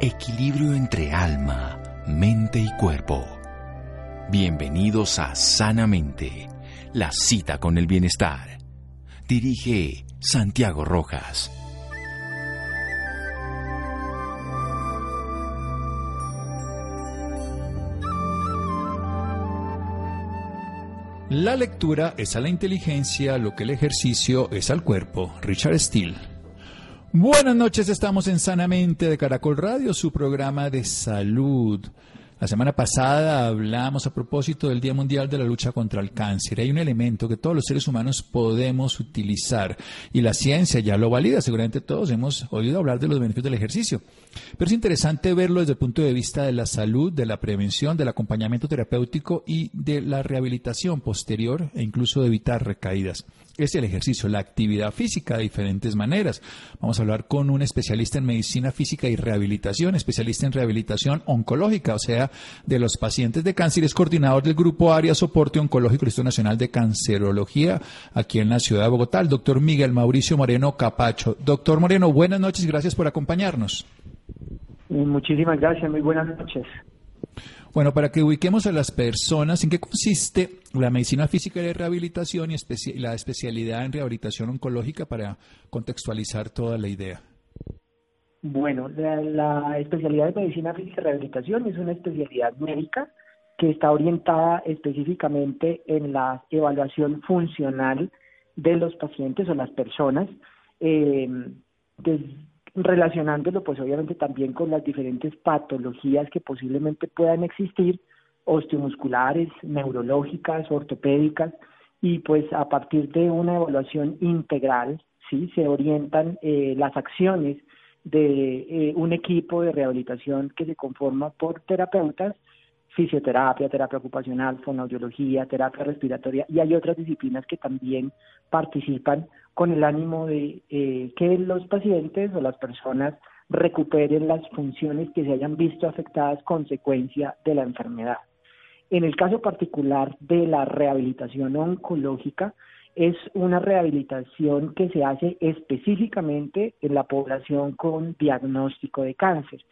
Equilibrio entre alma, mente y cuerpo. Bienvenidos a Sanamente, la cita con el bienestar. Dirige Santiago Rojas. La lectura es a la inteligencia lo que el ejercicio es al cuerpo. Richard Steele. Buenas noches, estamos en Sanamente de Caracol Radio, su programa de salud. La semana pasada hablamos a propósito del Día Mundial de la Lucha contra el Cáncer. Hay un elemento que todos los seres humanos podemos utilizar y la ciencia ya lo valida. Seguramente todos hemos oído hablar de los beneficios del ejercicio. Pero es interesante verlo desde el punto de vista de la salud, de la prevención, del acompañamiento terapéutico y de la rehabilitación posterior e incluso de evitar recaídas es el ejercicio, la actividad física de diferentes maneras. Vamos a hablar con un especialista en medicina física y rehabilitación, especialista en rehabilitación oncológica, o sea, de los pacientes de cáncer, es coordinador del Grupo Área Soporte Oncológico Instituto Nacional de Cancerología aquí en la ciudad de Bogotá, el doctor Miguel Mauricio Moreno Capacho. Doctor Moreno, buenas noches gracias por acompañarnos. Muchísimas gracias, muy buenas noches. Bueno, para que ubiquemos a las personas, ¿en qué consiste la medicina física de rehabilitación y la especialidad en rehabilitación oncológica para contextualizar toda la idea? Bueno, la, especialidad de medicina física y rehabilitación es una especialidad médica que está orientada específicamente en la evaluación funcional de los pacientes o las personas, eh, relacionándolo pues obviamente también con las diferentes patologías que posiblemente puedan existir, osteomusculares, neurológicas, ortopédicas, y pues a partir de una evaluación integral, sí, se orientan eh, las acciones de eh, un equipo de rehabilitación que se conforma por terapeutas, fisioterapia, terapia ocupacional, fonoaudiología, terapia respiratoria y hay otras disciplinas que también participan con el ánimo de eh, que los pacientes o las personas recuperen las funciones que se hayan visto afectadas consecuencia de la enfermedad. En el caso particular de la rehabilitación oncológica, es una rehabilitación que se hace específicamente en la población con diagnóstico de cáncer.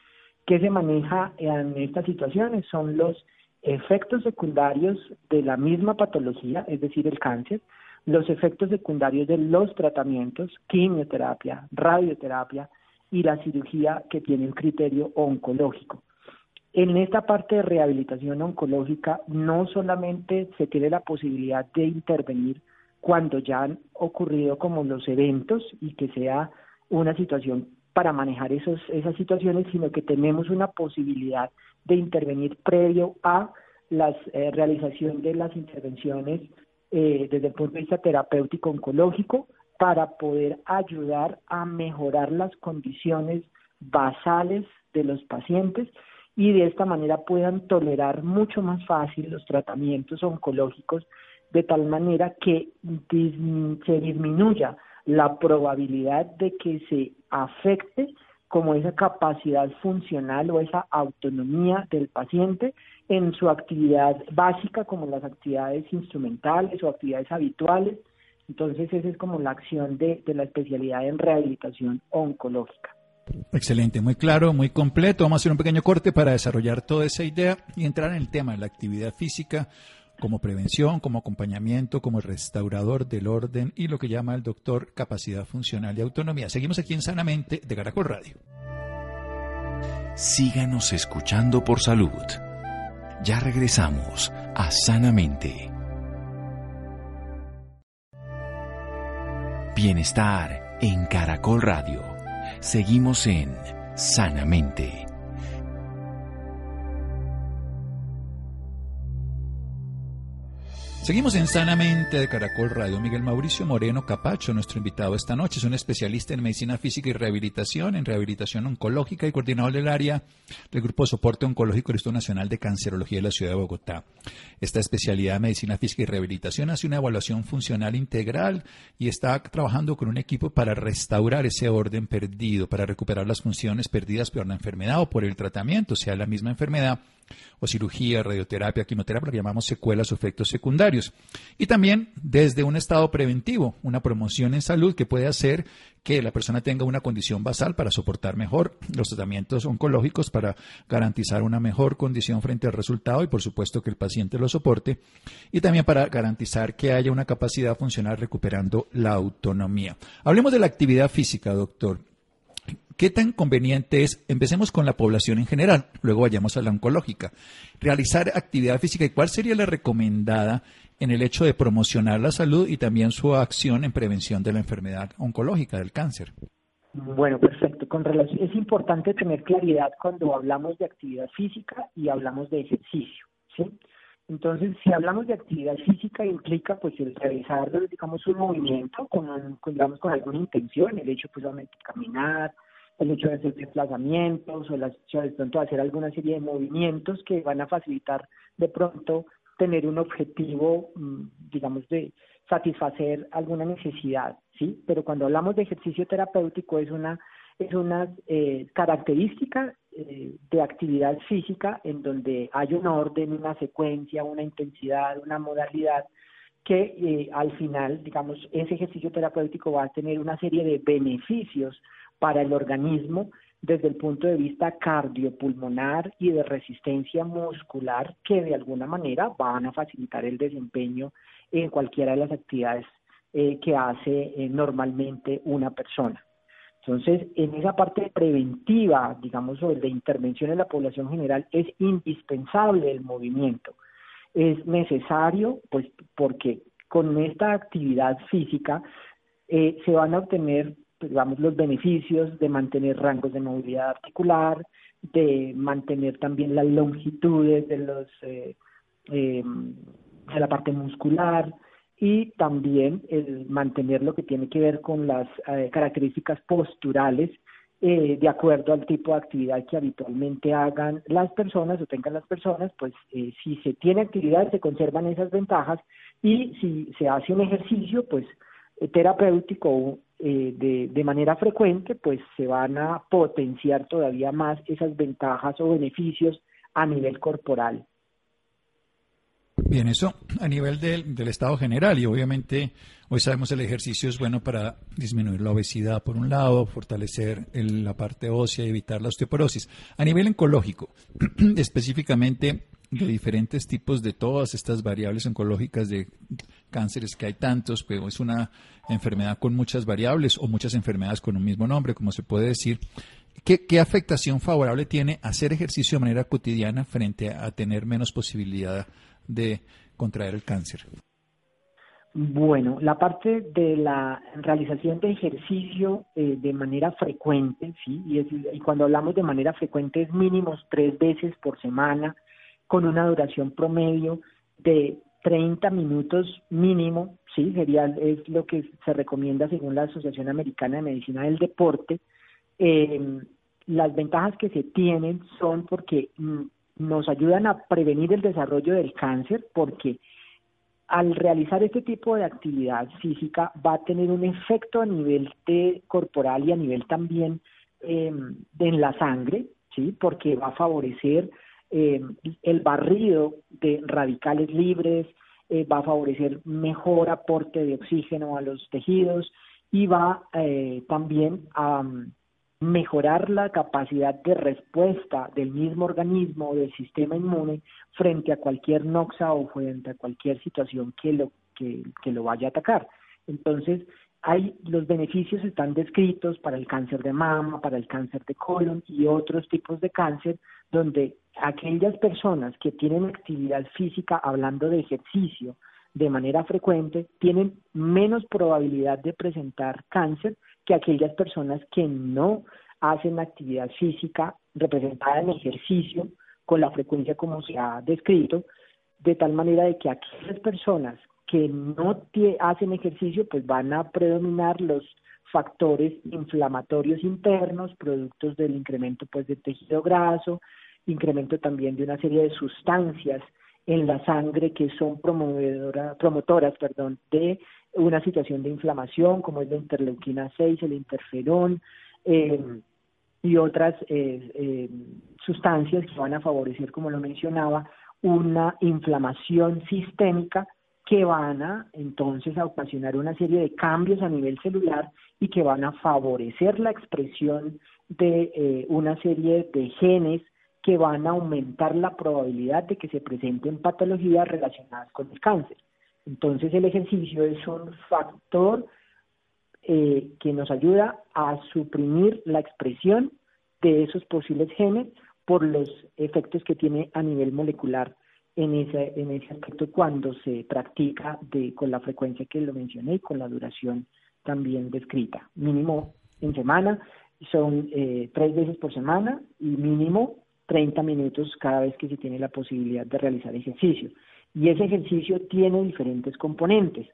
¿Qué se maneja en estas situaciones? Son los efectos secundarios de la misma patología, es decir, el cáncer, los efectos secundarios de los tratamientos, quimioterapia, radioterapia y la cirugía que tiene un criterio oncológico. En esta parte de rehabilitación oncológica no solamente se tiene la posibilidad de intervenir cuando ya han ocurrido como los eventos y que sea una situación para manejar esos, esas situaciones, sino que tenemos una posibilidad de intervenir previo a la eh, realización de las intervenciones eh, desde el punto de vista terapéutico oncológico para poder ayudar a mejorar las condiciones basales de los pacientes y de esta manera puedan tolerar mucho más fácil los tratamientos oncológicos de tal manera que se disminuya la probabilidad de que se afecte como esa capacidad funcional o esa autonomía del paciente en su actividad básica, como las actividades instrumentales o actividades habituales. Entonces, esa es como la acción de, de la especialidad en rehabilitación oncológica. Excelente, muy claro, muy completo. Vamos a hacer un pequeño corte para desarrollar toda esa idea y entrar en el tema de la actividad física como prevención, como acompañamiento, como restaurador del orden y lo que llama el doctor capacidad funcional y autonomía. Seguimos aquí en Sanamente de Caracol Radio. Síganos escuchando por salud. Ya regresamos a Sanamente. Bienestar en Caracol Radio. Seguimos en Sanamente. Seguimos en Sanamente de Caracol Radio. Miguel Mauricio Moreno Capacho, nuestro invitado esta noche, es un especialista en medicina física y rehabilitación, en rehabilitación oncológica y coordinador del área del Grupo de Soporte Oncológico del Instituto Nacional de Cancerología de la Ciudad de Bogotá. Esta especialidad de medicina física y rehabilitación hace una evaluación funcional integral y está trabajando con un equipo para restaurar ese orden perdido, para recuperar las funciones perdidas por la enfermedad o por el tratamiento, sea la misma enfermedad o cirugía, radioterapia, quimioterapia, lo que llamamos secuelas o efectos secundarios. Y también desde un estado preventivo, una promoción en salud que puede hacer que la persona tenga una condición basal para soportar mejor los tratamientos oncológicos, para garantizar una mejor condición frente al resultado y por supuesto que el paciente lo soporte, y también para garantizar que haya una capacidad funcional recuperando la autonomía. Hablemos de la actividad física, doctor. ¿Qué tan conveniente es? Empecemos con la población en general, luego vayamos a la oncológica. Realizar actividad física y cuál sería la recomendada en el hecho de promocionar la salud y también su acción en prevención de la enfermedad oncológica, del cáncer. Bueno, perfecto. Con relación, es importante tener claridad cuando hablamos de actividad física y hablamos de ejercicio, ¿sí? Entonces, si hablamos de actividad física, implica pues realizar, digamos, un movimiento con, digamos, con alguna intención, el hecho pues de caminar, el hecho de hacer desplazamientos o el hecho de pronto hacer alguna serie de movimientos que van a facilitar de pronto tener un objetivo, mm, digamos, de satisfacer alguna necesidad, ¿sí? Pero cuando hablamos de ejercicio terapéutico es una es una eh, característica eh, de actividad física en donde hay un orden, una secuencia, una intensidad, una modalidad que eh, al final, digamos, ese ejercicio terapéutico va a tener una serie de beneficios para el organismo desde el punto de vista cardiopulmonar y de resistencia muscular que de alguna manera van a facilitar el desempeño en cualquiera de las actividades eh, que hace eh, normalmente una persona. Entonces, en esa parte preventiva, digamos, o de intervención en la población general, es indispensable el movimiento. Es necesario, pues, porque con esta actividad física eh, se van a obtener digamos, los beneficios de mantener rangos de movilidad articular, de mantener también las longitudes de los eh, eh, de la parte muscular y también el mantener lo que tiene que ver con las eh, características posturales de acuerdo al tipo de actividad que habitualmente hagan las personas o tengan las personas, pues si se tiene actividad se conservan esas ventajas y si se hace un ejercicio, pues terapéutico eh, de, de, manera frecuente, pues se van a potenciar todavía más esas ventajas o beneficios a nivel corporal. Bien, eso a nivel del, del, estado general y obviamente hoy sabemos el ejercicio es bueno para disminuir la obesidad por un lado, fortalecer la parte ósea y evitar la osteoporosis. A nivel oncológico, específicamente de diferentes tipos de todas estas variables oncológicas de cánceres que hay tantos, pero es una enfermedad con muchas variables o muchas enfermedades con un mismo nombre, como se puede decir. ¿Qué, afectación favorable tiene hacer ejercicio de manera cotidiana frente a tener menos posibilidad de contraer el cáncer? Bueno, la parte de la realización de ejercicio eh, de manera frecuente, sí, y, y, cuando hablamos de manera frecuente es mínimos tres veces por semana, con una duración promedio de 30 minutos mínimo, sí, sería es lo que se recomienda según la Asociación Americana de Medicina del Deporte. Eh, las ventajas que se tienen son porque mm, nos ayudan a prevenir el desarrollo del cáncer, porque al realizar este tipo de actividad física va a tener un efecto a nivel de corporal y a nivel también eh, en la sangre, sí, porque va a favorecer eh, el barrido de radicales libres, eh, va a favorecer mejor aporte de oxígeno a los tejidos y va eh, también a mm, mejorar la capacidad de respuesta del mismo organismo, del sistema inmune, frente a cualquier noxa o frente a cualquier situación que lo, que, que lo vaya a atacar. Entonces, hay los beneficios están descritos para el cáncer de mama, para el cáncer de colon y otros tipos de cáncer, donde aquellas personas que tienen actividad física, hablando de ejercicio, de manera frecuente, tienen menos probabilidad de presentar cáncer que aquellas personas que no hacen actividad física representada en ejercicio con la frecuencia como se ha descrito, de tal manera de que aquellas personas que no hacen ejercicio, pues van a predominar los factores inflamatorios internos, productos del incremento pues del tejido graso, incremento también de una serie de sustancias en la sangre que son promotoras perdón, de una situación de inflamación como es la interleuquina 6, el interferón eh, y otras eh, eh, sustancias que van a favorecer, como lo mencionaba, una inflamación sistémica que van a entonces a ocasionar una serie de cambios a nivel celular y que van a favorecer la expresión de eh, una serie de genes que van a aumentar la probabilidad de que se presenten patologías relacionadas con el cáncer. Entonces el ejercicio es un factor eh, que nos ayuda a suprimir la expresión de esos posibles genes por los efectos que tiene a nivel molecular en ese, en ese aspecto cuando se practica con la frecuencia que lo mencioné y con la duración también descrita. Mínimo en semana, son eh, tres veces por semana y mínimo 30 minutos cada vez que se tiene la posibilidad de realizar ejercicio. Y ese ejercicio tiene diferentes componentes.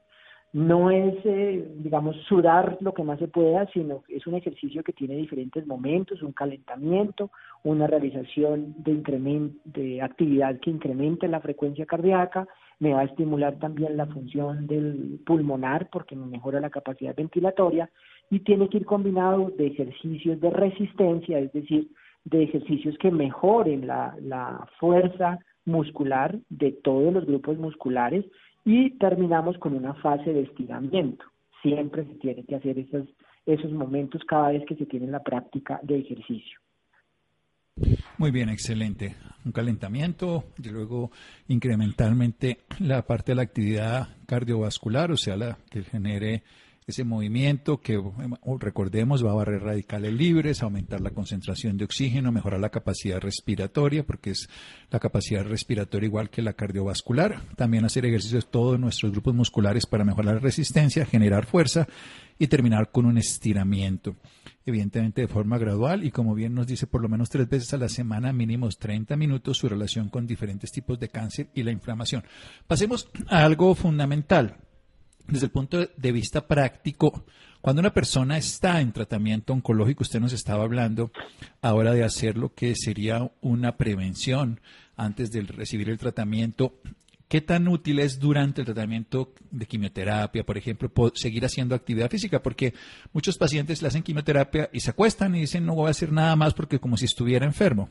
No es, eh, digamos, sudar lo que más se pueda, sino es un ejercicio que tiene diferentes momentos, un calentamiento, una realización de, de actividad que incremente la frecuencia cardíaca, me va a estimular también la función del pulmonar porque me mejora la capacidad ventilatoria. Y tiene que ir combinado de ejercicios de resistencia, es decir, de ejercicios que mejoren la, la fuerza muscular de todos los grupos musculares y terminamos con una fase de estiramiento. Siempre se tiene que hacer esos, esos momentos cada vez que se tiene la práctica de ejercicio. Muy bien, excelente. Un calentamiento y luego incrementalmente la parte de la actividad cardiovascular, o sea, la que genere ese movimiento que, recordemos, va a barrer radicales libres, aumentar la concentración de oxígeno, mejorar la capacidad respiratoria, porque es la capacidad respiratoria igual que la cardiovascular. También hacer ejercicios todos nuestros grupos musculares para mejorar la resistencia, generar fuerza y terminar con un estiramiento. Evidentemente de forma gradual y como bien nos dice por lo menos tres veces a la semana, mínimos 30 minutos, su relación con diferentes tipos de cáncer y la inflamación. Pasemos a algo fundamental desde el punto de vista práctico, cuando una persona está en tratamiento oncológico, usted nos estaba hablando ahora de hacer lo que sería una prevención antes de recibir el tratamiento. ¿Qué tan útil es durante el tratamiento de quimioterapia, por ejemplo, seguir haciendo actividad física? Porque muchos pacientes le hacen quimioterapia y se acuestan y dicen no voy a hacer nada más porque como si estuviera enfermo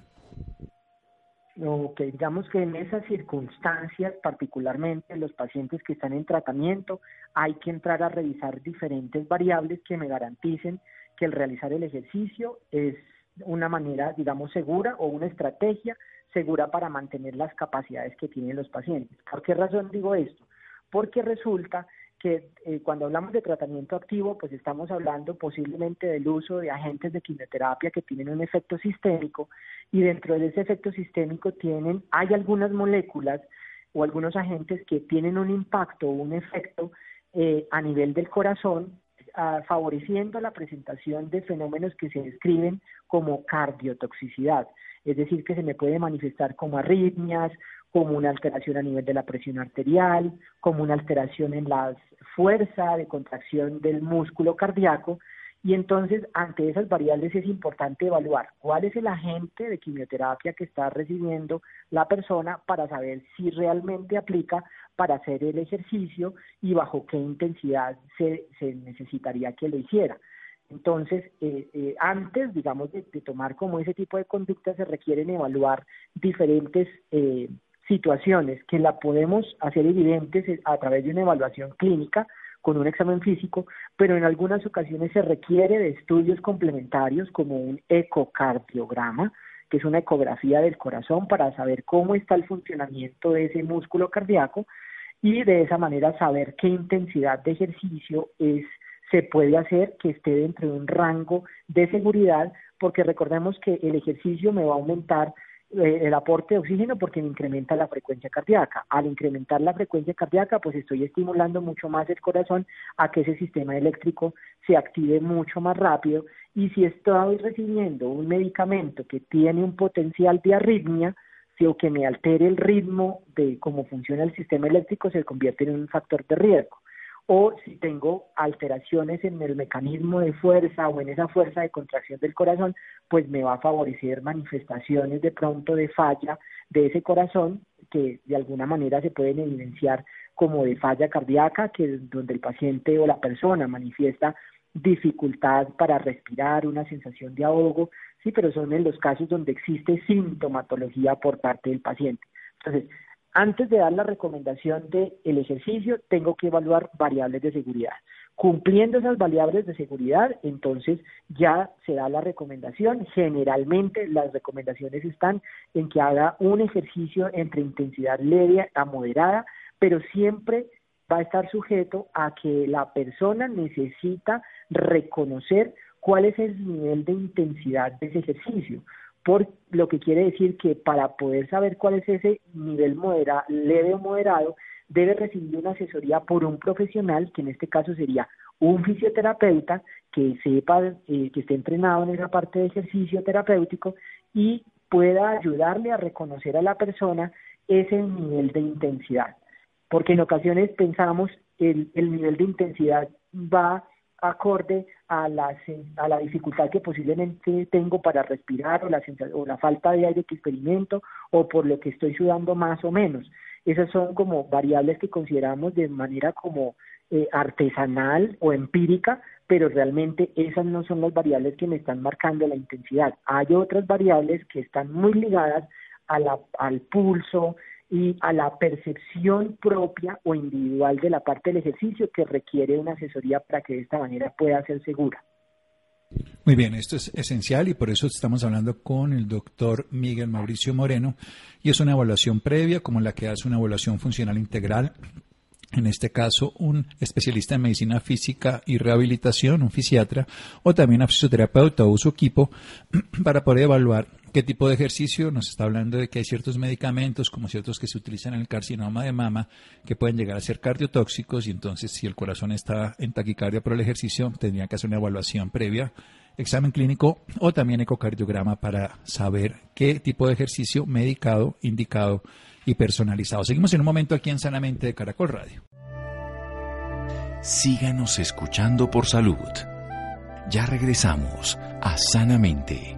o que digamos que en esas circunstancias, particularmente los pacientes que están en tratamiento, hay que entrar a revisar diferentes variables que me garanticen que el realizar el ejercicio es una manera, digamos, segura o una estrategia segura para mantener las capacidades que tienen los pacientes. ¿Por qué razón digo esto? Porque resulta que eh, cuando hablamos de tratamiento activo, pues estamos hablando posiblemente del uso de agentes de quimioterapia que tienen un efecto sistémico y dentro de ese efecto sistémico tienen, hay algunas moléculas o algunos agentes que tienen un impacto o un efecto eh, a nivel del corazón, ah, favoreciendo la presentación de fenómenos que se describen como cardiotoxicidad, es decir, que se me puede manifestar como arritmias, como una alteración a nivel de la presión arterial, como una alteración en la fuerza de contracción del músculo cardíaco. Y entonces, ante esas variables es importante evaluar cuál es el agente de quimioterapia que está recibiendo la persona para saber si realmente aplica para hacer el ejercicio y bajo qué intensidad se, se necesitaría que lo hiciera. Entonces, eh, eh, antes, digamos, de, tomar como ese tipo de conductas, se requieren evaluar diferentes eh, situaciones que la podemos hacer evidentes a través de una evaluación clínica con un examen físico, pero en algunas ocasiones se requiere de estudios complementarios como un ecocardiograma, que es una ecografía del corazón para saber cómo está el funcionamiento de ese músculo cardíaco y de esa manera saber qué intensidad de ejercicio es se puede hacer que esté dentro de un rango de seguridad, porque recordemos que el ejercicio me va a aumentar eh, el aporte de oxígeno porque me incrementa la frecuencia cardíaca. Al incrementar la frecuencia cardíaca, pues estoy estimulando mucho más el corazón a que ese sistema eléctrico se active mucho más rápido. Y si estoy recibiendo un medicamento que tiene un potencial de arritmia, o que me altere el ritmo de cómo funciona el sistema eléctrico, se convierte en un factor de riesgo o si tengo alteraciones en el mecanismo de fuerza o en esa fuerza de contracción del corazón, pues me va a favorecer manifestaciones de pronto de falla de ese corazón que de alguna manera se pueden evidenciar como de falla cardíaca, que donde el paciente o la persona manifiesta dificultad para respirar, una sensación de ahogo, sí, pero son en los casos donde existe sintomatología por parte del paciente. Entonces, Antes de dar la recomendación del el ejercicio, tengo que evaluar variables de seguridad. Cumpliendo esas variables de seguridad, entonces ya se da la recomendación. Generalmente las recomendaciones están en que haga un ejercicio entre intensidad leve a moderada, pero siempre va a estar sujeto a que la persona necesita reconocer cuál es el nivel de intensidad de ese ejercicio, por lo que quiere decir que para poder saber cuál es ese nivel modera, leve o moderado, debe recibir una asesoría por un profesional, que en este caso sería un fisioterapeuta que sepa, eh, que esté entrenado en esa parte de ejercicio terapéutico y pueda ayudarle a reconocer a la persona ese nivel de intensidad. Porque en ocasiones pensamos el, el nivel de intensidad va acorde a la, a la dificultad que posiblemente tengo para respirar o la, o la falta de aire que experimento o por lo que estoy sudando más o menos. Esas son como variables que consideramos de manera como eh, artesanal o empírica, pero realmente esas no son las variables que me están marcando la intensidad. Hay otras variables que están muy ligadas al pulso y a la percepción propia o individual de la parte del ejercicio que requiere una asesoría para que de esta manera pueda ser segura. Muy bien, esto es esencial y por eso estamos hablando con el doctor Miguel Mauricio Moreno y es una evaluación previa como la que hace una evaluación funcional integral. En este caso, un especialista en medicina física y rehabilitación, un fisiatra, o también un fisioterapeuta o su equipo, para poder evaluar qué tipo de ejercicio. Nos está hablando de que hay ciertos medicamentos, como ciertos que se utilizan en el carcinoma de mama, que pueden llegar a ser cardiotóxicos y entonces si el corazón está en taquicardia por el ejercicio, tendría que hacer una evaluación previa examen clínico o también ecocardiograma para saber qué tipo de ejercicio medicado, indicado y personalizado. Seguimos en un momento aquí en Sanamente de Caracol Radio. Síganos escuchando por salud. Ya regresamos a Sanamente.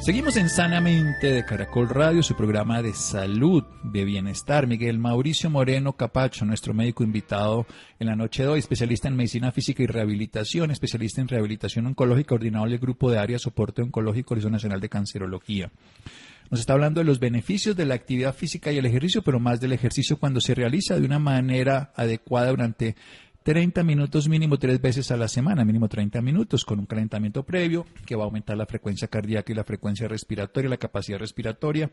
Seguimos en Sanamente de Caracol Radio, su programa de salud, de bienestar. Miguel Mauricio Moreno Capacho, nuestro médico invitado en la noche de hoy, especialista en medicina física y rehabilitación, especialista en rehabilitación oncológica, coordinador del grupo de área soporte oncológico Horizonte Nacional de Cancerología. Nos está hablando de los beneficios de la actividad física y el ejercicio, pero más del ejercicio cuando se realiza de una manera adecuada durante 30 minutos mínimo tres veces a la semana, mínimo 30 minutos, con un calentamiento previo que va a aumentar la frecuencia cardíaca y la frecuencia respiratoria, la capacidad respiratoria,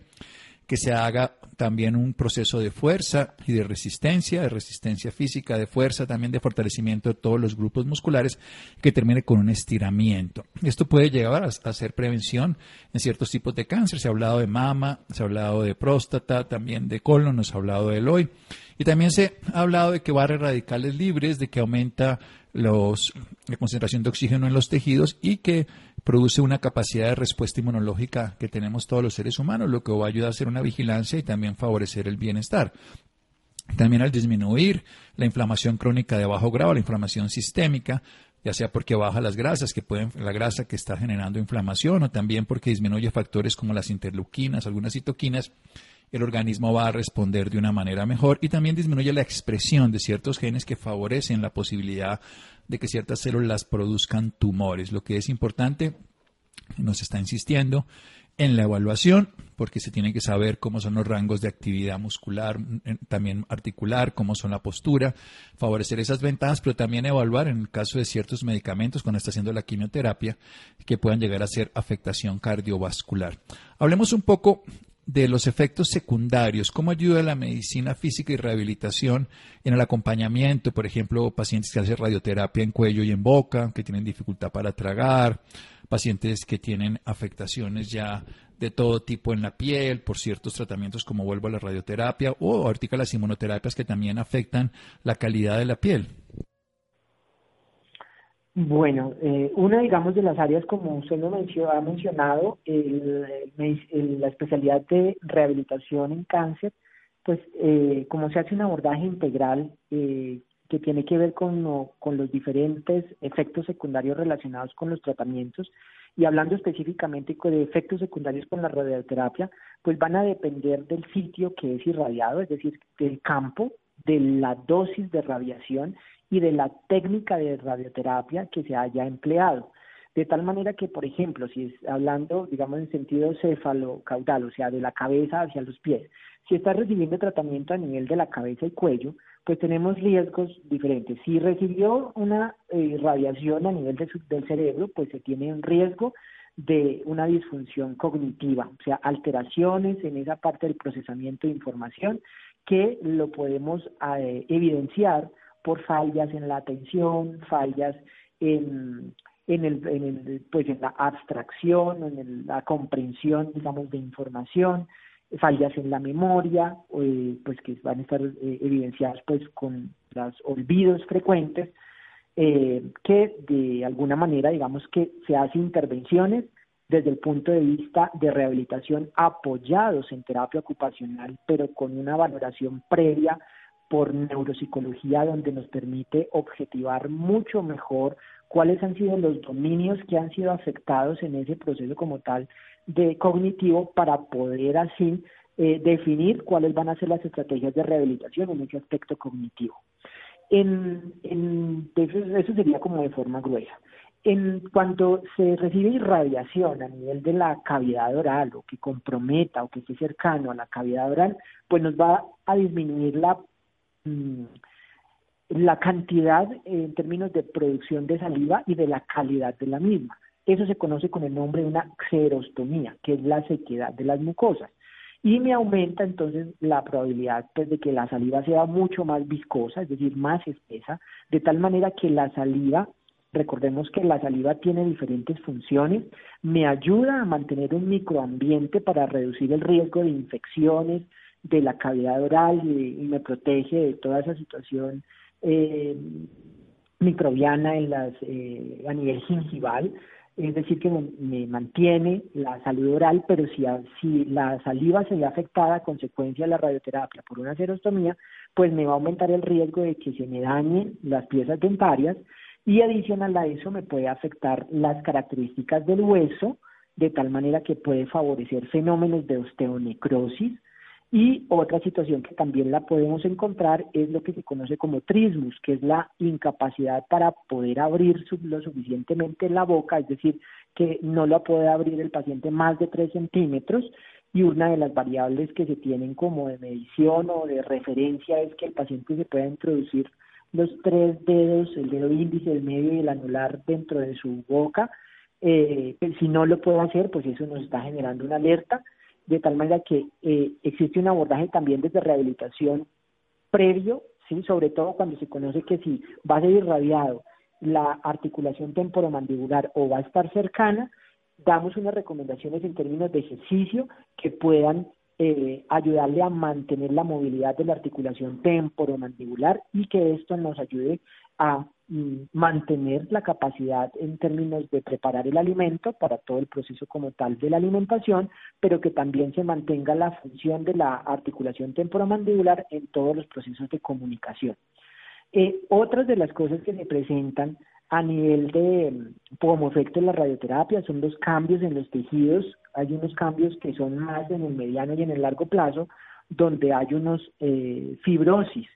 que se haga también un proceso de fuerza y de resistencia, de resistencia física, de fuerza, también de fortalecimiento de todos los grupos musculares, que termine con un estiramiento. Esto puede llevar a hacer prevención en ciertos tipos de cáncer. Se ha hablado de mama, se ha hablado de próstata, también de colon, nos ha hablado de hoy. Y también se ha hablado de que barre radicales libres, de que aumenta los, la concentración de oxígeno en los tejidos y que produce una capacidad de respuesta inmunológica que tenemos todos los seres humanos, lo que va a ayudar a hacer una vigilancia y también favorecer el bienestar. También al disminuir la inflamación crónica de bajo grado, la inflamación sistémica, ya sea porque baja las grasas, que pueden, la grasa que está generando inflamación, o también porque disminuye factores como las interleuquinas, algunas citoquinas, el organismo va a responder de una manera mejor y también disminuye la expresión de ciertos genes que favorecen la posibilidad de que ciertas células produzcan tumores. Lo que es importante, nos está insistiendo, en la evaluación, porque se tiene que saber cómo son los rangos de actividad muscular, también articular, cómo son la postura, favorecer esas ventajas, pero también evaluar en el caso de ciertos medicamentos, cuando está haciendo la quimioterapia, que puedan llegar a ser afectación cardiovascular. Hablemos un poco de los efectos secundarios, cómo ayuda la medicina física y rehabilitación en el acompañamiento, por ejemplo, pacientes que hacen radioterapia en cuello y en boca, que tienen dificultad para tragar, pacientes que tienen afectaciones ya de todo tipo en la piel por ciertos tratamientos como vuelvo a la radioterapia o ahorita las inmunoterapias que también afectan la calidad de la piel. Bueno, eh, una, digamos, de las áreas, como usted lo ha mencionado, la especialidad de rehabilitación en cáncer, pues eh, como se hace un abordaje integral, eh, que tiene que ver con, con los diferentes efectos secundarios relacionados con los tratamientos y hablando específicamente de efectos secundarios con la radioterapia, pues van a depender del sitio que es irradiado, es decir, del campo, de la dosis de radiación y de la técnica de radioterapia que se haya empleado. De tal manera que, por ejemplo, si es hablando, digamos, en sentido céfalo-caudal, o sea, de la cabeza hacia los pies, si está recibiendo tratamiento a nivel de la cabeza y cuello, pues tenemos riesgos diferentes. Si recibió una eh, radiación a nivel del cerebro, pues se tiene un riesgo de una disfunción cognitiva, o sea, alteraciones en esa parte del procesamiento de información que lo podemos eh, evidenciar por fallas en la atención, fallas en en el, el pues en la abstracción, en la comprensión, digamos, de información, fallas en la memoria, eh, pues que van a estar eh, evidenciadas pues con los olvidos frecuentes, eh, que de alguna manera, digamos que se hacen intervenciones desde el punto de vista de rehabilitación apoyados en terapia ocupacional, pero con una valoración previa por neuropsicología donde nos permite objetivar mucho mejor cuáles han sido los dominios que han sido afectados en ese proceso como tal de cognitivo para poder así eh, definir cuáles van a ser las estrategias de rehabilitación en ese aspecto cognitivo. En, en, eso, sería como de forma gruesa. En cuanto se recibe irradiación a nivel de la cavidad oral o que comprometa o que esté cercano a la cavidad oral, pues nos va a disminuir la la cantidad en términos de producción de saliva y de la calidad de la misma. Eso se conoce con el nombre de una xerostomía, que es la sequedad de las mucosas. Y me aumenta entonces la probabilidad pues, de que la saliva sea mucho más viscosa, es decir, más espesa, de tal manera que la saliva, recordemos que la saliva tiene diferentes funciones, me ayuda a mantener un microambiente para reducir el riesgo de infecciones de la cavidad oral y me protege de toda esa situación eh, microbiana en las, eh, a nivel gingival, es decir, que me, mantiene la salud oral, pero si, si la saliva se ve afectada a consecuencia de la radioterapia por una serostomía, pues me va a aumentar el riesgo de que se me dañen las piezas dentarias y adicional a eso me puede afectar las características del hueso, de tal manera que puede favorecer fenómenos de osteonecrosis, y otra situación que también la podemos encontrar es lo que se conoce como trismus, que es la incapacidad para poder abrir lo suficientemente la boca, es decir, que no la puede abrir el paciente más de 3 centímetros y una de las variables que se tienen como de medición o de referencia es que el paciente se pueda introducir los tres dedos, el dedo índice, el medio y el anular dentro de su boca. Eh, si no lo puede hacer, pues eso nos está generando una alerta de tal manera que eh, existe un abordaje también desde rehabilitación previo, sí, sobre todo cuando se conoce que si va a ser irradiado la articulación temporomandibular o va a estar cercana, damos unas recomendaciones en términos de ejercicio que puedan eh, ayudarle a mantener la movilidad de la articulación temporomandibular y que esto nos ayude a mm, mantener la capacidad en términos de preparar el alimento para todo el proceso como tal de la alimentación, pero que también se mantenga la función de la articulación temporomandibular en todos los procesos de comunicación. Eh, otras de las cosas que se presentan a nivel de, mm, como efecto de la radioterapia, son los cambios en los tejidos. Hay unos cambios que son más en el mediano y en el largo plazo, donde hay unos eh, fibrosis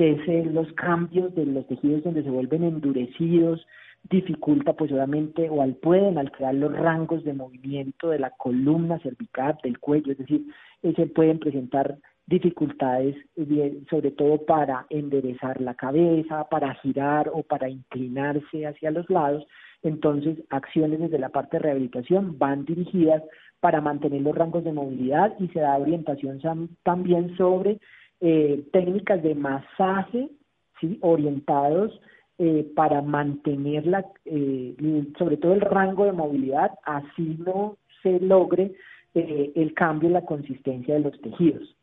que es los cambios de los tejidos donde se vuelven endurecidos, dificulta pues obviamente o al pueden alterar los rangos de movimiento de la columna cervical, del cuello, es decir, eh, se pueden presentar dificultades eh, sobre todo para enderezar la cabeza, para girar o para inclinarse hacia los lados. Entonces, acciones desde la parte de rehabilitación van dirigidas para mantener los rangos de movilidad y se da orientación también sobre eh, técnicas de masaje ¿sí? orientados eh, para mantener la, eh, sobre todo el rango de movilidad, así no se logre el cambio en la consistencia de los tejidos.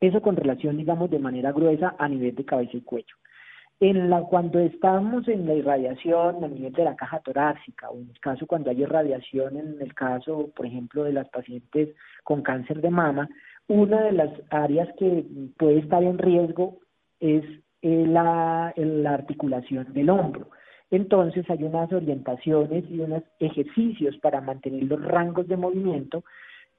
Eso con relación, digamos, de manera gruesa a nivel de cabeza y cuello. En la, cuando estamos en la irradiación a nivel de la caja torácica, o en el caso cuando hay irradiación, en el caso, por ejemplo, de las pacientes con cáncer de mama, una de las áreas que puede estar en riesgo es eh, la, la articulación del hombro. Entonces hay unas orientaciones y unos ejercicios para mantener los rangos de movimiento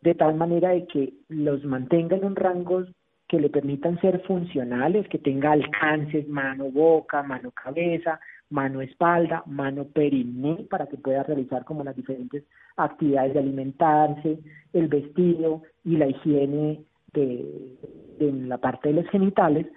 de tal manera de que los mantenga en un rango que le permitan ser funcionales, que tenga alcances, mano, boca, mano, cabeza, mano, espalda, mano, periné, para que pueda realizar como las diferentes actividades de alimentarse, el vestido y la higiene de, de la parte de los genitales.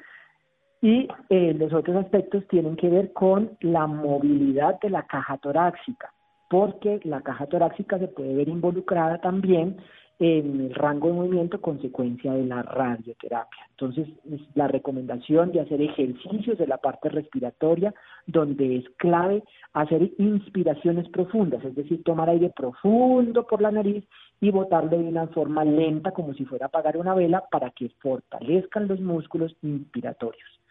Y eh, los otros aspectos tienen que ver con la movilidad de la caja torácica, porque la caja torácica se puede ver involucrada también en el rango de movimiento consecuencia de la radioterapia. Entonces, la recomendación de hacer ejercicios de la parte respiratoria, donde es clave hacer inspiraciones profundas, es decir, tomar aire profundo por la nariz y botarlo de una forma lenta, como si fuera a apagar una vela, para que fortalezcan los músculos inspiratorios.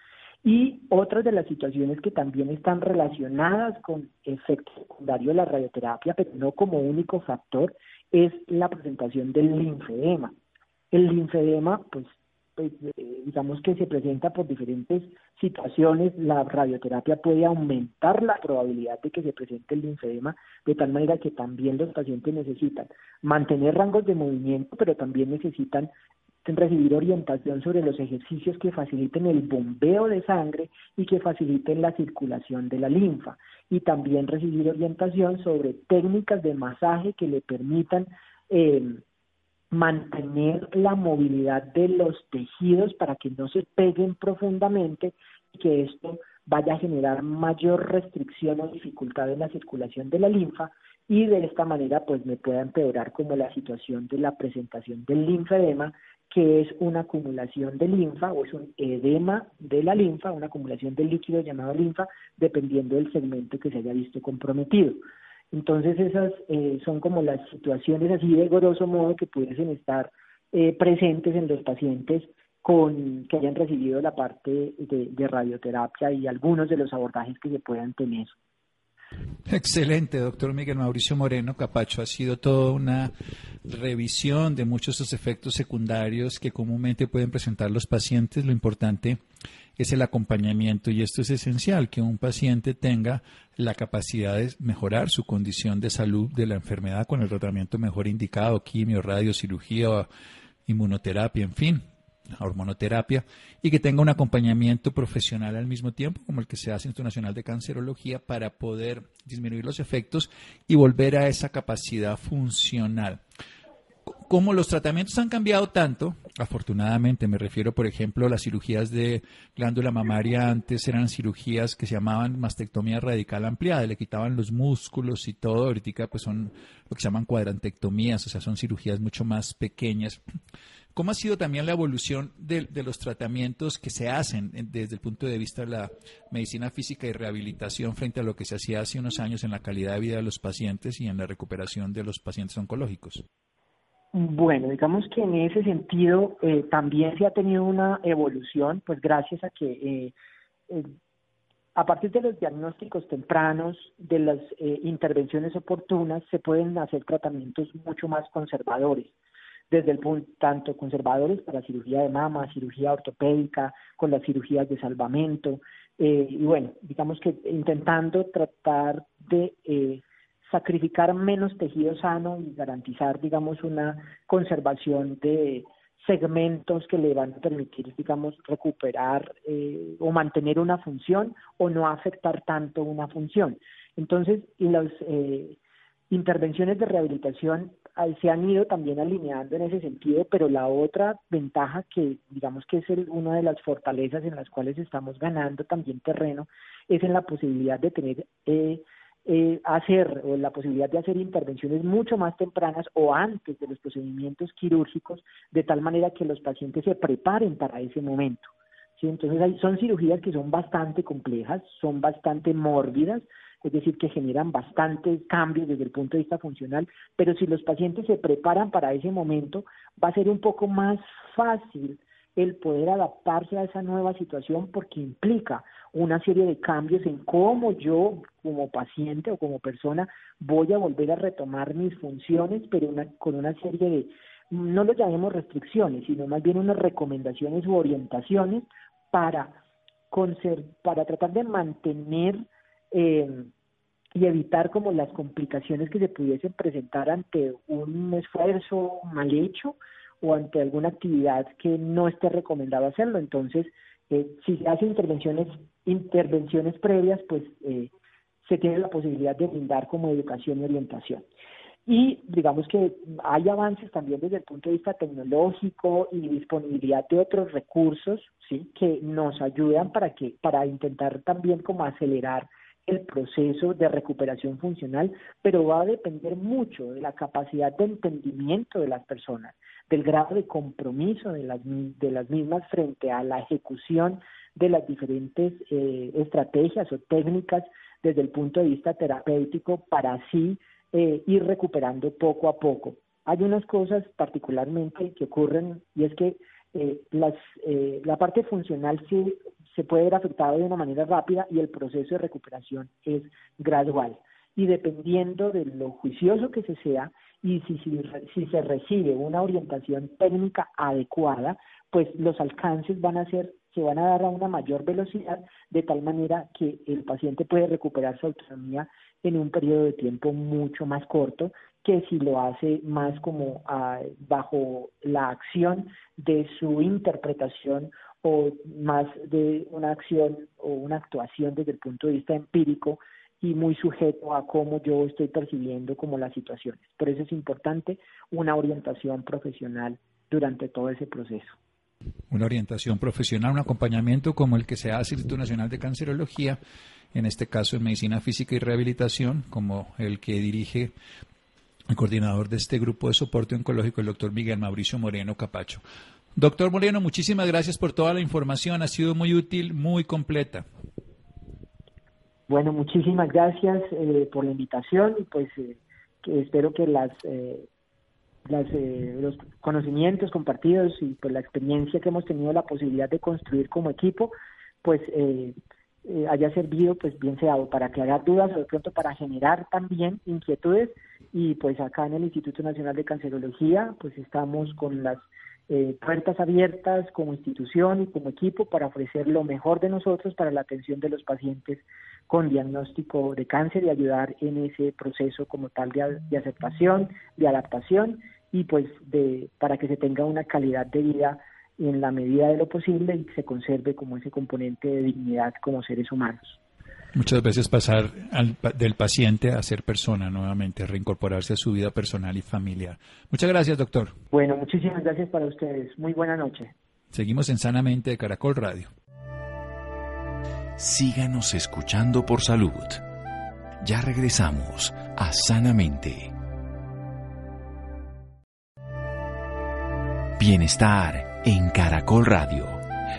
Y otras de las situaciones que también están relacionadas con efecto secundario de la radioterapia, pero no como único factor, es la presentación del linfedema. El linfedema, pues, pues eh, digamos que se presenta por diferentes situaciones. La radioterapia puede aumentar la probabilidad de que se presente el linfedema, de tal manera que también los pacientes necesitan mantener rangos de movimiento, pero también necesitan recibir orientación sobre los ejercicios que faciliten el bombeo de sangre y que faciliten la circulación de la linfa y también recibir orientación sobre técnicas de masaje que le permitan eh, mantener la movilidad de los tejidos para que no se peguen profundamente y que esto vaya a generar mayor restricción o dificultad en la circulación de la linfa y de esta manera pues me pueda empeorar como la situación de la presentación del linfedema que es una acumulación de linfa o es un edema de la linfa, una acumulación de líquido llamado linfa, dependiendo del segmento que se haya visto comprometido. Entonces esas eh, son como las situaciones así de grosso modo que pudiesen estar eh, presentes en los pacientes con que hayan recibido la parte de radioterapia y algunos de los abordajes que se puedan tener. Excelente, doctor Miguel Mauricio Moreno Capacho. Ha sido toda una revisión de muchos de esos efectos secundarios que comúnmente pueden presentar los pacientes. Lo importante es el acompañamiento y esto es esencial, que un paciente tenga la capacidad de mejorar su condición de salud de la enfermedad con el tratamiento mejor indicado, quimio, radio, cirugía, inmunoterapia, en fin, hormonoterapia y que tenga un acompañamiento profesional al mismo tiempo, como el que se hace en el Instituto Nacional de Cancerología, para poder disminuir los efectos y volver a esa capacidad funcional. Como los tratamientos han cambiado tanto, afortunadamente me refiero, por ejemplo, a las cirugías de glándula mamaria, antes eran cirugías que se llamaban mastectomía radical ampliada, le quitaban los músculos y todo, ahorita pues son lo que se llaman cuadrantectomías, o sea, son cirugías mucho más pequeñas ¿Cómo ha sido también la evolución de, los tratamientos que se hacen desde el punto de vista de la medicina física y rehabilitación frente a lo que se hacía hace unos años en la calidad de vida de los pacientes y en la recuperación de los pacientes oncológicos? Bueno, digamos que en ese sentido eh, también se ha tenido una evolución, pues gracias a que eh, eh, a partir de los diagnósticos tempranos, de las intervenciones oportunas, se pueden hacer tratamientos mucho más conservadores. Desde el punto tanto conservadores para cirugía de mama, cirugía ortopédica, con las cirugías de salvamento, eh, y bueno, digamos que intentando tratar de eh, sacrificar menos tejido sano y garantizar, digamos, una conservación de segmentos que le van a permitir, digamos, recuperar eh, o mantener una función o no afectar tanto una función. Entonces, las intervenciones de rehabilitación se han ido también alineando en ese sentido, pero la otra ventaja que digamos que es una de las fortalezas en las cuales estamos ganando también terreno es en la posibilidad de tener eh, eh, hacer o la posibilidad de hacer intervenciones mucho más tempranas o antes de los procedimientos quirúrgicos de tal manera que los pacientes se preparen para ese momento. ¿sí? Entonces hay, son cirugías que son bastante complejas, son bastante mórbidas, es decir, que generan bastantes cambios desde el punto de vista funcional, pero si los pacientes se preparan para ese momento, va a ser un poco más fácil el poder adaptarse a esa nueva situación porque implica una serie de cambios en cómo yo como paciente o como persona voy a volver a retomar mis funciones, pero con una serie de, no lo llamemos restricciones, sino más bien unas recomendaciones u orientaciones para para tratar de mantener eh, y evitar como las complicaciones que se pudiesen presentar ante un esfuerzo mal hecho o ante alguna actividad que no esté recomendado hacerlo. Entonces, eh, si se hacen intervenciones, intervenciones previas, pues eh, se tiene la posibilidad de brindar como educación y orientación. Y digamos que hay avances también desde el punto de vista tecnológico y disponibilidad de otros recursos, sí, que nos ayudan para que para intentar también como acelerar el proceso de recuperación funcional, pero va a depender mucho de la capacidad de entendimiento de las personas, del grado de compromiso de las, de las mismas frente a la ejecución de las diferentes eh, estrategias o técnicas desde el punto de vista terapéutico para así eh, ir recuperando poco a poco. Hay unas cosas particularmente que ocurren y es que eh, las, la parte funcional sí se puede ver afectado de una manera rápida y el proceso de recuperación es gradual. Y dependiendo de lo juicioso que se sea y si, si, se recibe una orientación técnica adecuada, pues los alcances van a ser se van a dar a una mayor velocidad de tal manera que el paciente puede recuperar su autonomía en un periodo de tiempo mucho más corto que si lo hace más como ah, bajo la acción de su interpretación o más de una acción o una actuación desde el punto de vista empírico y muy sujeto a cómo yo estoy percibiendo como las situaciones. Por eso es importante una orientación profesional durante todo ese proceso. Una orientación profesional, un acompañamiento como el que se hace el Instituto Nacional de Cancerología, en este caso en Medicina Física y Rehabilitación, como el que dirige el coordinador de este grupo de soporte oncológico, el doctor Miguel Mauricio Moreno Capacho. Doctor Moreno, muchísimas gracias por toda la información. Ha sido muy útil, muy completa. Bueno, muchísimas gracias eh, por la invitación y pues eh, espero que las, eh, las los conocimientos compartidos y pues la experiencia que hemos tenido la posibilidad de construir como equipo pues haya servido pues bien sea para aclarar dudas o de pronto para generar también inquietudes y pues acá en el Instituto Nacional de Cancerología pues estamos con las eh, puertas abiertas como institución y como equipo para ofrecer lo mejor de nosotros para la atención de los pacientes con diagnóstico de cáncer y ayudar en ese proceso como tal de, aceptación, de adaptación y pues de para que se tenga una calidad de vida en la medida de lo posible y se conserve como ese componente de dignidad como seres humanos. Muchas veces pasar del paciente a ser persona nuevamente, reincorporarse a su vida personal y familiar. Muchas gracias, doctor. Bueno, muchísimas gracias para ustedes. Muy buena noche. Seguimos en Sanamente de Caracol Radio. Síganos escuchando por salud. Ya regresamos a Sanamente. Bienestar en Caracol Radio.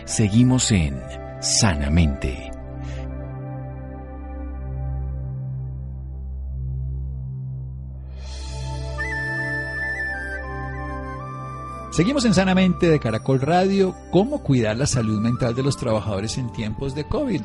Seguimos en Sanamente. Seguimos en Sanamente de Caracol Radio. ¿Cómo cuidar la salud mental de los trabajadores en tiempos de COVID?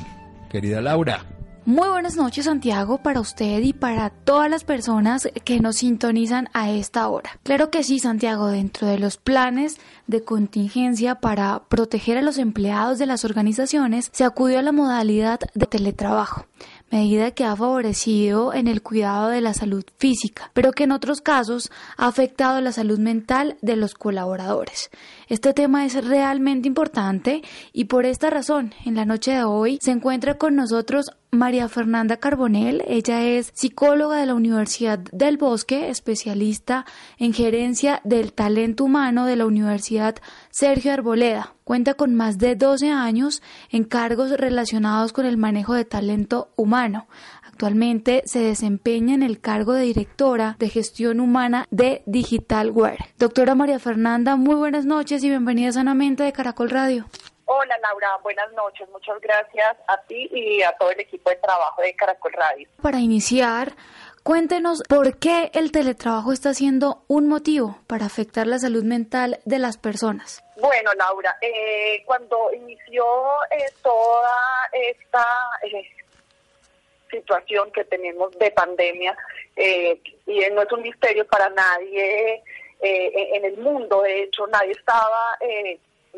Querida Laura. Muy buenas noches Santiago para usted y para todas las personas que nos sintonizan a esta hora. Claro que sí Santiago, dentro de los planes de contingencia para proteger a los empleados de las organizaciones se acudió a la modalidad de teletrabajo medida que ha favorecido en el cuidado de la salud física, pero que en otros casos ha afectado la salud mental de los colaboradores. Este tema es realmente importante y por esta razón, en la noche de hoy se encuentra con nosotros María Fernanda Carbonell. Ella es psicóloga de la Universidad del Bosque, especialista en gerencia del talento humano de la Universidad Sergio Arboleda. Cuenta con más de 12 años en cargos relacionados con el manejo de talento humano. Actualmente se desempeña en el cargo de directora de gestión humana de Digitalware. Doctora María Fernanda, muy buenas noches y bienvenida sanamente de Caracol Radio. Hola Laura, buenas noches. Muchas gracias a ti y a todo el equipo de trabajo de Caracol Radio. Para iniciar, cuéntenos por qué el teletrabajo está siendo un motivo para afectar la salud mental de las personas. Bueno, Laura, eh, cuando inició eh, toda esta eh, situación que tenemos de pandemia, y no es un misterio para nadie en el mundo, de hecho nadie estaba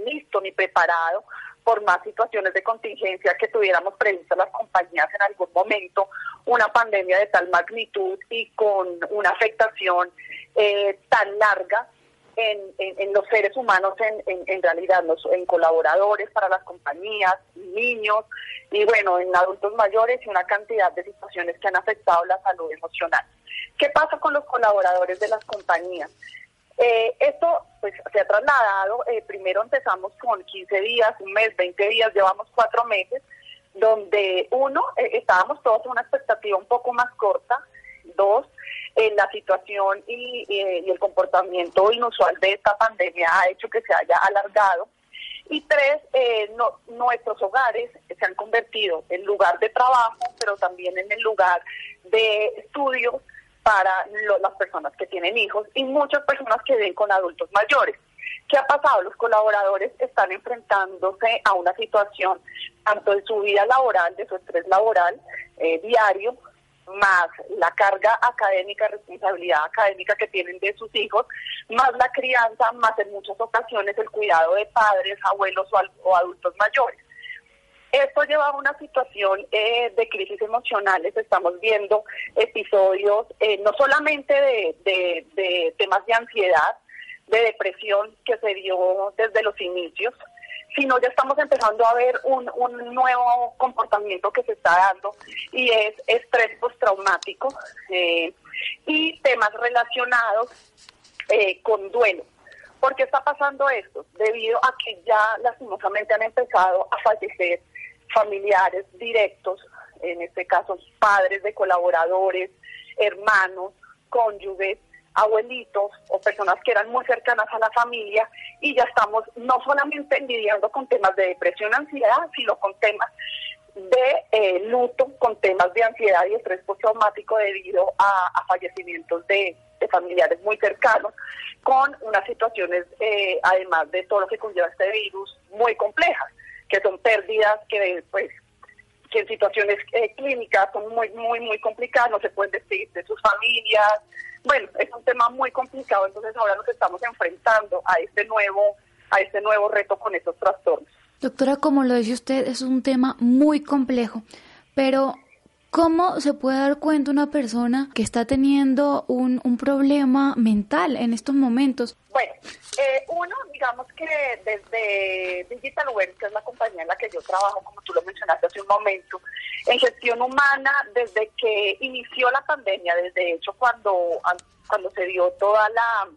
listo ni preparado, por más situaciones de contingencia que tuviéramos previstas las compañías en algún momento, una pandemia de tal magnitud y con una afectación eh, tan larga en, los seres humanos, en, en, realidad, los, en colaboradores para las compañías, niños y bueno, en adultos mayores y una cantidad de situaciones que han afectado la salud emocional. ¿Qué pasa con los colaboradores de las compañías? Eh, esto pues se ha trasladado, eh, primero empezamos con 15 días, un mes, 20 días, llevamos cuatro meses, donde uno, eh, estábamos todos en una expectativa un poco más corta, dos, en la situación y, el comportamiento inusual de esta pandemia ha hecho que se haya alargado. Y tres, eh, nuestros hogares se han convertido en lugar de trabajo, pero también en el lugar de estudios para las personas que tienen hijos y muchas personas que viven con adultos mayores. ¿Qué ha pasado? Los colaboradores están enfrentándose a una situación tanto de su vida laboral, de su estrés laboral eh, diario, más la carga académica, responsabilidad académica que tienen de sus hijos, más la crianza, más en muchas ocasiones el cuidado de padres, abuelos o, adultos mayores. Esto lleva a una situación eh, de crisis emocionales. Estamos viendo episodios eh, no solamente de, temas de ansiedad, de depresión que se dio desde los inicios, sino ya estamos empezando a ver un, un nuevo comportamiento que se está dando y es estrés postraumático eh, y temas relacionados eh, con duelo. ¿Por qué está pasando esto? Debido a que ya lastimosamente han empezado a fallecer familiares directos, en este caso padres de colaboradores, hermanos, cónyuges, abuelitos o personas que eran muy cercanas a la familia y ya estamos no solamente lidiando con temas de depresión, ansiedad, sino con temas de eh, luto, con temas de ansiedad y estrés postraumático debido a, fallecimientos de, familiares muy cercanos, con unas situaciones, eh, además de todo lo que conlleva este virus, muy complejas, que son pérdidas que pues que en situaciones eh, clínicas son muy, muy, muy complicadas, no se pueden despedir de sus familias. Bueno, es un tema muy complicado, entonces ahora nos estamos enfrentando a este nuevo, a este nuevo reto con estos trastornos. Doctora, como lo dice usted, es un tema muy complejo, pero ¿Cómo se puede dar cuenta una persona que está teniendo un, un problema mental en estos momentos? Bueno, eh, uno, digamos que desde Digital Web, que es la compañía en la que yo trabajo, como tú lo mencionaste hace un momento, en gestión humana, desde que inició la pandemia, desde hecho cuando, cuando se dio toda la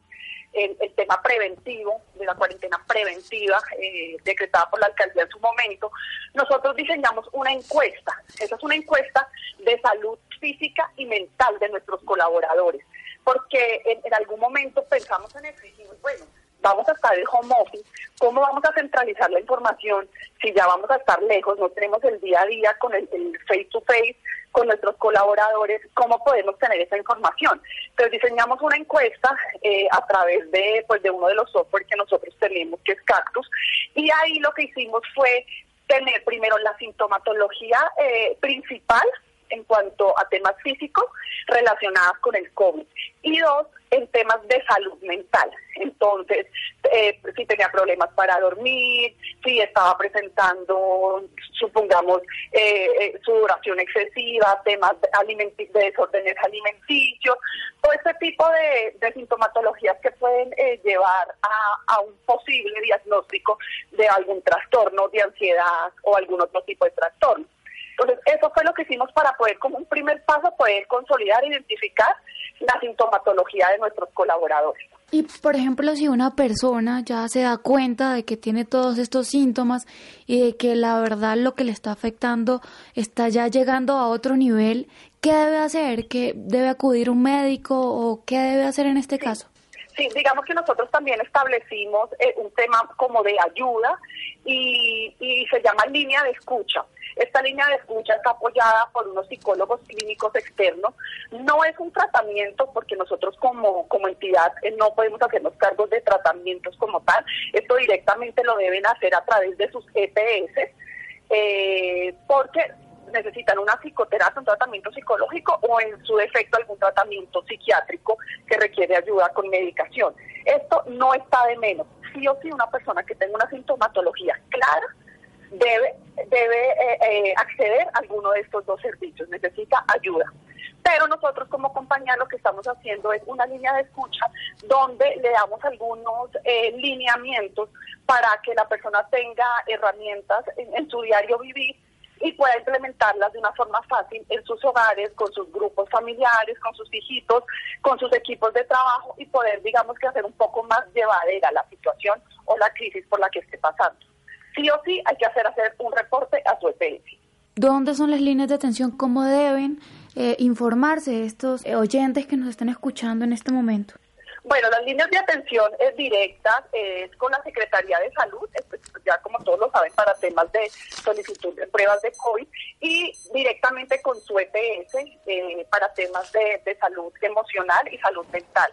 el, tema preventivo, de la cuarentena preventiva eh, decretada por la alcaldía en su momento, nosotros diseñamos una encuesta. Esa es una encuesta de salud física y mental de nuestros colaboradores, porque en, algún momento pensamos en eso y dijimos, bueno, vamos a estar en home office, ¿cómo vamos a centralizar la información si ya vamos a estar lejos, no tenemos el día a día con el, face to face con nuestros colaboradores, cómo podemos tener esa información? Entonces diseñamos una encuesta eh, a través de, pues, de uno de los software que nosotros tenemos, que es Cactus, y ahí lo que hicimos fue tener primero la sintomatología eh, principal en cuanto a temas físicos relacionados con el COVID y dos, en temas de salud mental. Entonces, eh, si tenía problemas para dormir, si estaba presentando, supongamos, eh, eh sudoración excesiva, temas de, desórdenes alimenticios, todo este tipo de, sintomatologías que pueden eh, llevar a, un posible diagnóstico de algún trastorno de ansiedad o algún otro tipo de trastorno. Entonces, eso fue lo que hicimos para poder, como un primer paso, poder consolidar, identificar la sintomatología de nuestros colaboradores. Y, por ejemplo, si una persona ya se da cuenta de que tiene todos estos síntomas y de que la verdad lo que le está afectando está ya llegando a otro nivel, ¿qué debe hacer? ¿Qué debe acudir un médico o qué debe hacer en este caso? Sí, digamos que nosotros también establecimos eh, un tema como de ayuda y, y se llama línea de escucha. Esta línea de escucha está apoyada por unos psicólogos clínicos externos. No es un tratamiento porque nosotros como, como entidad eh, no podemos hacernos cargos de tratamientos como tal. Esto directamente lo deben hacer a través de sus EPS eh, porque necesitan una psicoterapia, un tratamiento psicológico o en su defecto algún tratamiento psiquiátrico que requiere ayuda con medicación. Esto no está de menos. Sí o sí una persona que tenga una sintomatología clara debe, debe eh, eh, acceder a alguno de estos dos servicios, necesita ayuda. Pero nosotros como compañía lo que estamos haciendo es una línea de escucha donde le damos algunos eh, lineamientos para que la persona tenga herramientas en, su diario vivir y pueda implementarlas de una forma fácil en sus hogares, con sus grupos familiares, con sus hijitos, con sus equipos de trabajo y poder, digamos que hacer un poco más llevadera la situación o la crisis por la que esté pasando. Sí o sí hay que hacer hacer un reporte a su EPS. ¿Dónde son las líneas de atención? ¿Cómo deben eh, informarse estos eh, oyentes que nos están escuchando en este momento? Bueno, las líneas de atención es directas es con la Secretaría de Salud, pues, ya como todos lo saben, para temas de solicitud de pruebas de COVID, y directamente con su EPS eh, para temas de, salud emocional y salud mental.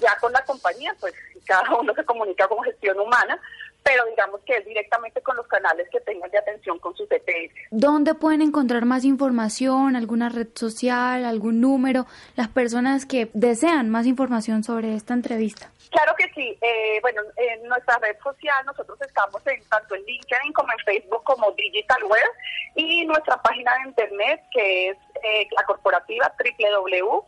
ya con la compañía, pues cada uno se comunica con gestión humana, pero digamos que es directamente con los canales que tengan de atención con sus EPS. ¿Dónde pueden encontrar más información? ¿Alguna red social? ¿Algún número? Las personas que desean más información sobre esta entrevista. Claro que sí. Eh, bueno, en nuestra red social nosotros estamos en tanto en LinkedIn como en Facebook como DigitalWare y nuestra página de internet que es eh, la corporativa www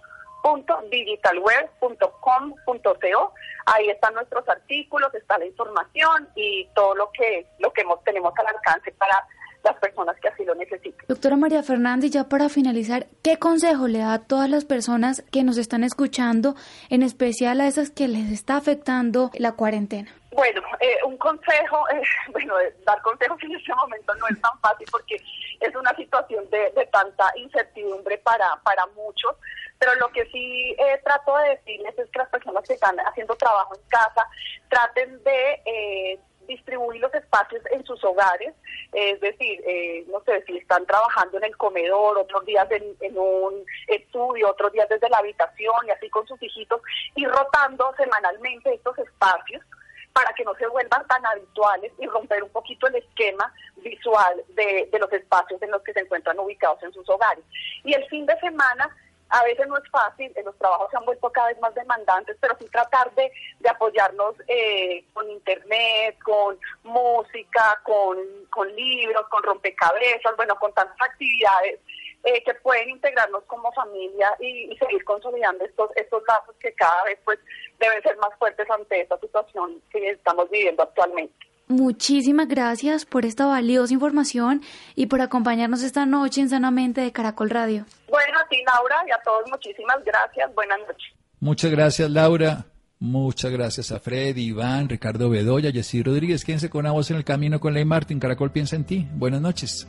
digitalware.com.co. Ahí están nuestros artículos, está la información y todo lo que lo que tenemos al alcance para las personas que así lo necesiten. Doctora María Fernández, ya para finalizar, ¿qué consejo le da a todas las personas que nos están escuchando, en especial a esas que les está afectando la cuarentena? Bueno, eh, un consejo, eh, bueno, dar consejos en este momento no es tan fácil porque es una situación de, de tanta incertidumbre para, para muchos, pero lo que sí eh, trato de decirles es que las personas que están haciendo trabajo en casa traten de eh, distribuir los espacios en sus hogares, es decir, eh, no sé, si están trabajando en el comedor, otros días en, un estudio, otros días desde la habitación y así con sus hijitos, y rotando semanalmente estos espacios para que no se vuelvan tan habituales y romper un poquito el esquema visual de, de los espacios en los que se encuentran ubicados en sus hogares. Y el fin de semana a veces no es fácil, los trabajos se han vuelto cada vez más demandantes, pero sí tratar de, de apoyarnos eh, con internet, con música, con, con libros, con rompecabezas, bueno, con tantas actividades eh, que pueden integrarnos como familia y, y, seguir consolidando estos, estos lazos que cada vez pues deben ser más fuertes ante esta situación que estamos viviendo actualmente. Muchísimas gracias por esta valiosa información y por acompañarnos esta noche en Sanamente de Caracol Radio. Bueno, a ti Laura y a todos muchísimas gracias. Buenas noches. Muchas gracias Laura. Muchas gracias a Fred, Iván, Ricardo Bedoya, Jessy Rodríguez. Quédense con una voz en el camino con Ley Martin. Caracol piensa en ti. Buenas noches.